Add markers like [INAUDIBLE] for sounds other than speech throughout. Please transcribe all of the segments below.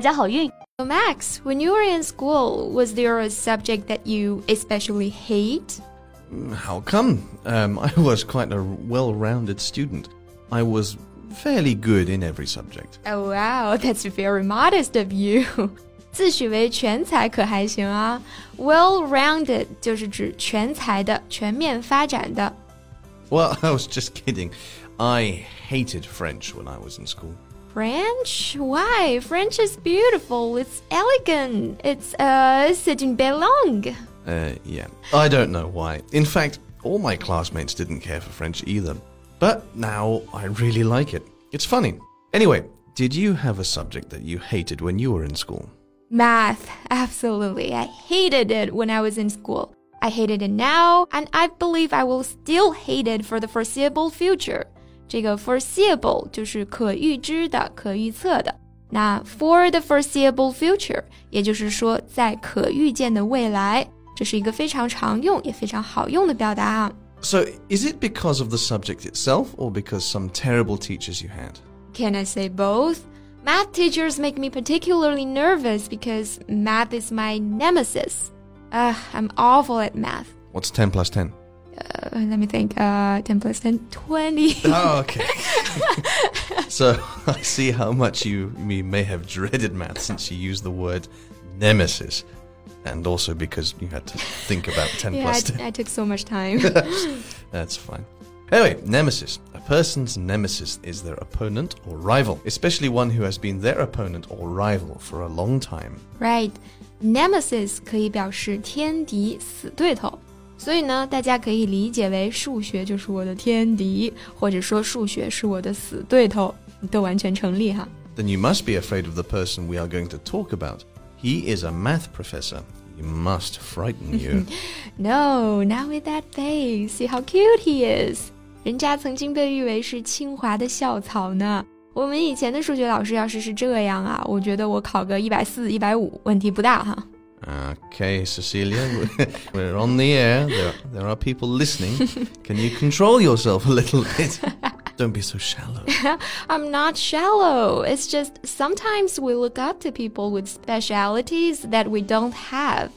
家好运！ So Max, when you were in school, was there a subject that you especially hate? How come? Um, I [LAUGHS] was quite a well rounded student. I was fairly good in every subject. Oh wow, that's [LAUGHS] very modest of you. [LAUGHS] 自诩为全才可还行啊？Well-rounded 就是指全才的、全面发展的。 Well, I was just kidding. I hated French when I was in school. French? Why? French is beautiful. It's elegant. It's uh, c'est une belle langue. Uh, yeah. I don't know why. In fact, all my classmates didn't care for French either. But now I really like it. It's funny. Anyway, did you have a subject that you hated when you were in school? Math, absolutely. I hated it when I was in school. I hated it now, and I believe I will still hate it for the foreseeable future. 这个 foreseeable 就是可预知的、可预测的。那 for the foreseeable future，也就是说在可预见的未来，这是一个非常常用也非常好用的表达啊。 So, is it because of the subject itself or because some terrible teachers you had? Can I say both? Math teachers make me particularly nervous because math is my nemesis. Ugh, I'm awful at math. What's 10 plus 10? Uh, let me think. Uh, 10 plus 10, 20. Oh, [LAUGHS] [LAUGHS] okay. so [LAUGHS] I see how much you, you may have dreaded math since you used the word nemesis. And also because you had to think about 10 yeah, plus 10. I, I took so much time. That's fine. Anyway, nemesis. A person's nemesis is their opponent or rival, especially one who has been their opponent or rival for a long time. right. Nemesis 可以表示天敌、死对头。 所以呢，大家可以理解为数学就是我的天敌，或者说数学是我的死对头，都完全成立哈。Then you must be afraid of the person we are going to talk about. He is a math professor. He must frighten you. No, not with that face. See how cute he is. 人家曾经被誉为是清华的校草呢。我们以前的数学老师要是是这样啊，我觉得我考个一百四、一百五问题不大哈。Okay, Cecilia, [LAUGHS] we're on the air. There, there are people listening. [LAUGHS] Can you control yourself a little bit? Don't be so shallow. [LAUGHS] I'm not shallow. It's just sometimes we look up to people with specialities that we don't have.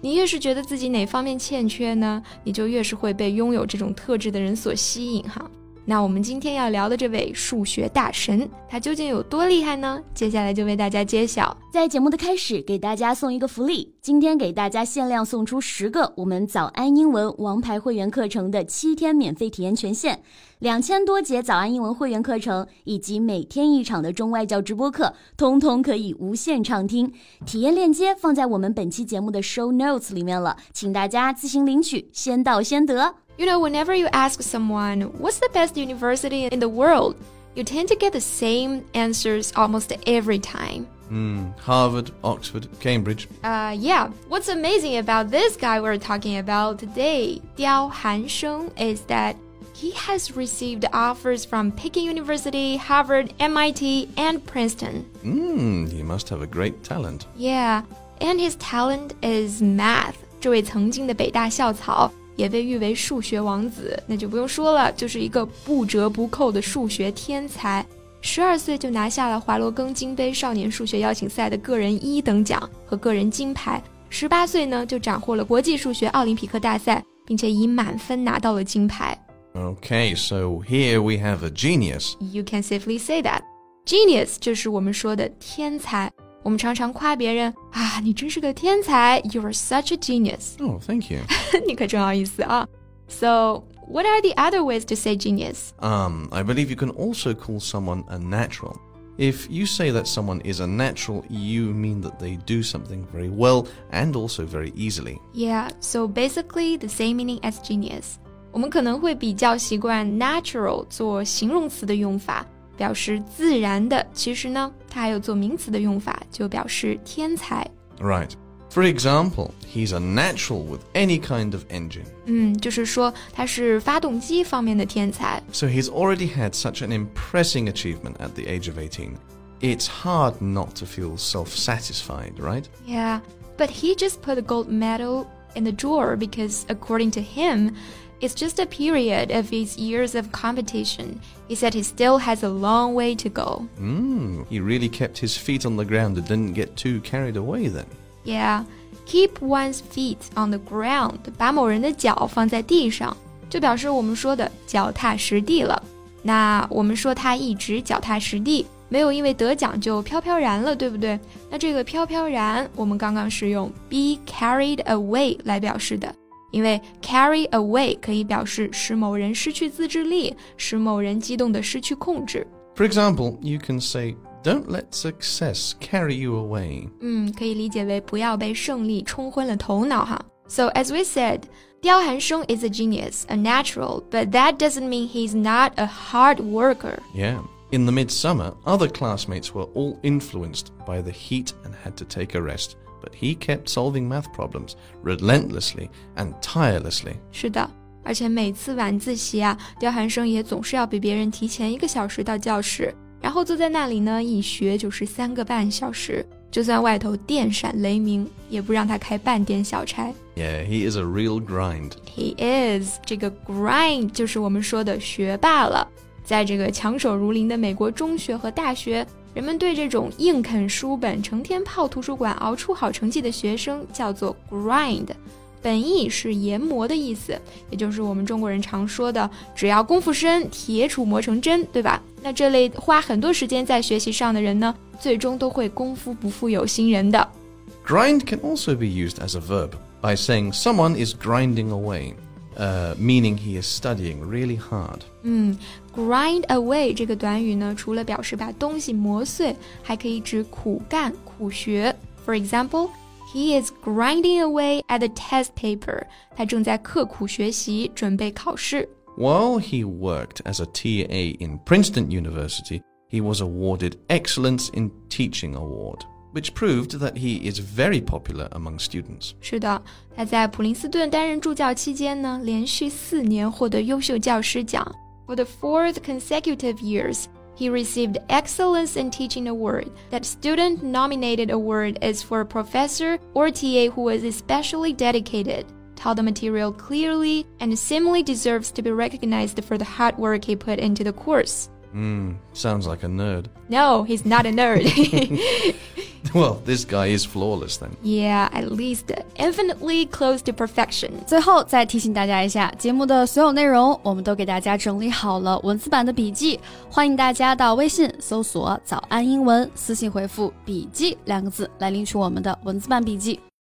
你越是觉得自己哪方面欠缺呢，你就越是会被拥有这种特质的人所吸引哈。 那我们今天要聊的这位数学大神，他究竟有多厉害呢？接下来就为大家揭晓。在节目的开始，给大家送一个福利，今天给大家限量送出十个我们早安英文王牌会员课程的七天免费体验权限，两千多节早安英文会员课程以及每天一场的中外教直播课，通通可以无限畅听。体验链接放在我们本期节目的 show notes 里面了，请大家自行领取，先到先得。You know, whenever you ask someone, what's the best university in the world? You tend to get the same answers almost every time. Hmm, Harvard, Oxford, Cambridge. Uh, yeah. What's amazing about this guy we're talking about today, Diao Hansheng, is that he has received offers from Peking University, Harvard, MIT, and Princeton. Hmm, he must have a great talent. Yeah, and his talent is math. 这位曾经的北大校草 也被誉为数学王子，那就不用说了，就是一个不折不扣的数学天才。十二岁就拿下了华罗庚金杯少年数学邀请赛的个人一等奖和个人金牌，十八岁呢就斩获了国际数学奥林匹克大赛，并且以满分拿到了金牌。Okay, so here we have a genius. You can safely say that. Genius 就是我们说的天才。我们常常夸别人啊，你真是个天才，You are such a genius。 Oh, thank you. 你可真好意思啊。So, [LAUGHS] what are the other ways to say genius? Um, I believe you can also call someone a natural. If you say that someone is a natural, you mean that they do something very well and also very easily. Yeah, so basically the same meaning as genius. 我们可能会比较习惯 natural 做形容词的用法， 表示自然的。其实呢，它还有做名词的用法，就表示天才。 Right. For example, he's a natural with any kind of engine. 嗯，就是说他是发动机方面的天才。 So he's already had such an impressing achievement at the age of 18. It's hard not to feel self satisfied, right? Yeah, but he just put the gold medal in the drawer because, according to him, it's just a period of his years of competition. He said he still has a long way to go. Mm, he really kept his feet on the ground and didn't get too carried away then. Yeah, keep one's feet on the ground. 把某人的脚放在地上，就表示我们说的脚踏实地了。那我们说他一直脚踏实地，没有因为得奖就飘飘然了，对不对？那这个飘飘然，我们刚刚是用 be carried away 来表示的。 因为 carry away 可以表示使某人失去自制力，使某人激动的失去控制。 For example, you can say, Don't let success carry you away. 嗯，可以理解为不要被胜利冲昏了头脑哈。So as we said, 刁寒生 is a genius, a natural, but that doesn't mean he's not a hard worker. Yeah. In the midsummer, other classmates were all influenced by the heat and had to take a rest, but he kept solving math problems relentlessly and tirelessly. 是的，而且每次晚自习啊，刁晗生也总是要比别人提前一个小时到教室，然后坐在那里呢，一学就是三个半小时。就算外头电闪雷鸣，也不让他开半点小差。Yeah, he is a real grind. He is 这个 grind 就是我们说的学霸了。在这个强手如林的美国中学和大学，人们对这种硬啃书本、成天泡图书馆熬出好成绩的学生叫做 grind，本意是研磨的意思，也就是我们中国人常说的“只要功夫深，铁杵磨成针”，对吧？那这类花很多时间在学习上的人呢，最终都会功夫不负有心人的。Grind can also be used as a verb by saying someone is grinding away, uh, meaning he is studying really hard. 嗯，grind away 这个短语呢，除了表示把东西磨碎，还可以指苦干、苦学。For example, he is grinding away at the test paper. 他正在刻苦学习，准备考试。 While he worked as a TA in Princeton University, he was awarded Excellence in Teaching Award, which proved that he is very popular among students. 是的，他在普林斯顿担任助教期间呢，连续四年获得优秀教师奖。For the fourth consecutive years, he received Excellence in Teaching Award. That student-nominated award is for a professor or TA who was especially dedicated, taught the material clearly, and seemingly deserves to be recognized for the hard work he put into the course. Hmm, sounds like a nerd. No, he's not a nerd. [LAUGHS] [LAUGHS] Well, this guy is flawless then. yeah, at least infinitely close to perfection. 最后再提醒大家一下，节目的所有内容我们都给大家整理好了文字版的笔记，欢迎大家到微信搜索“早安英文”，私信回复“笔记”两个字来领取我们的文字版笔记。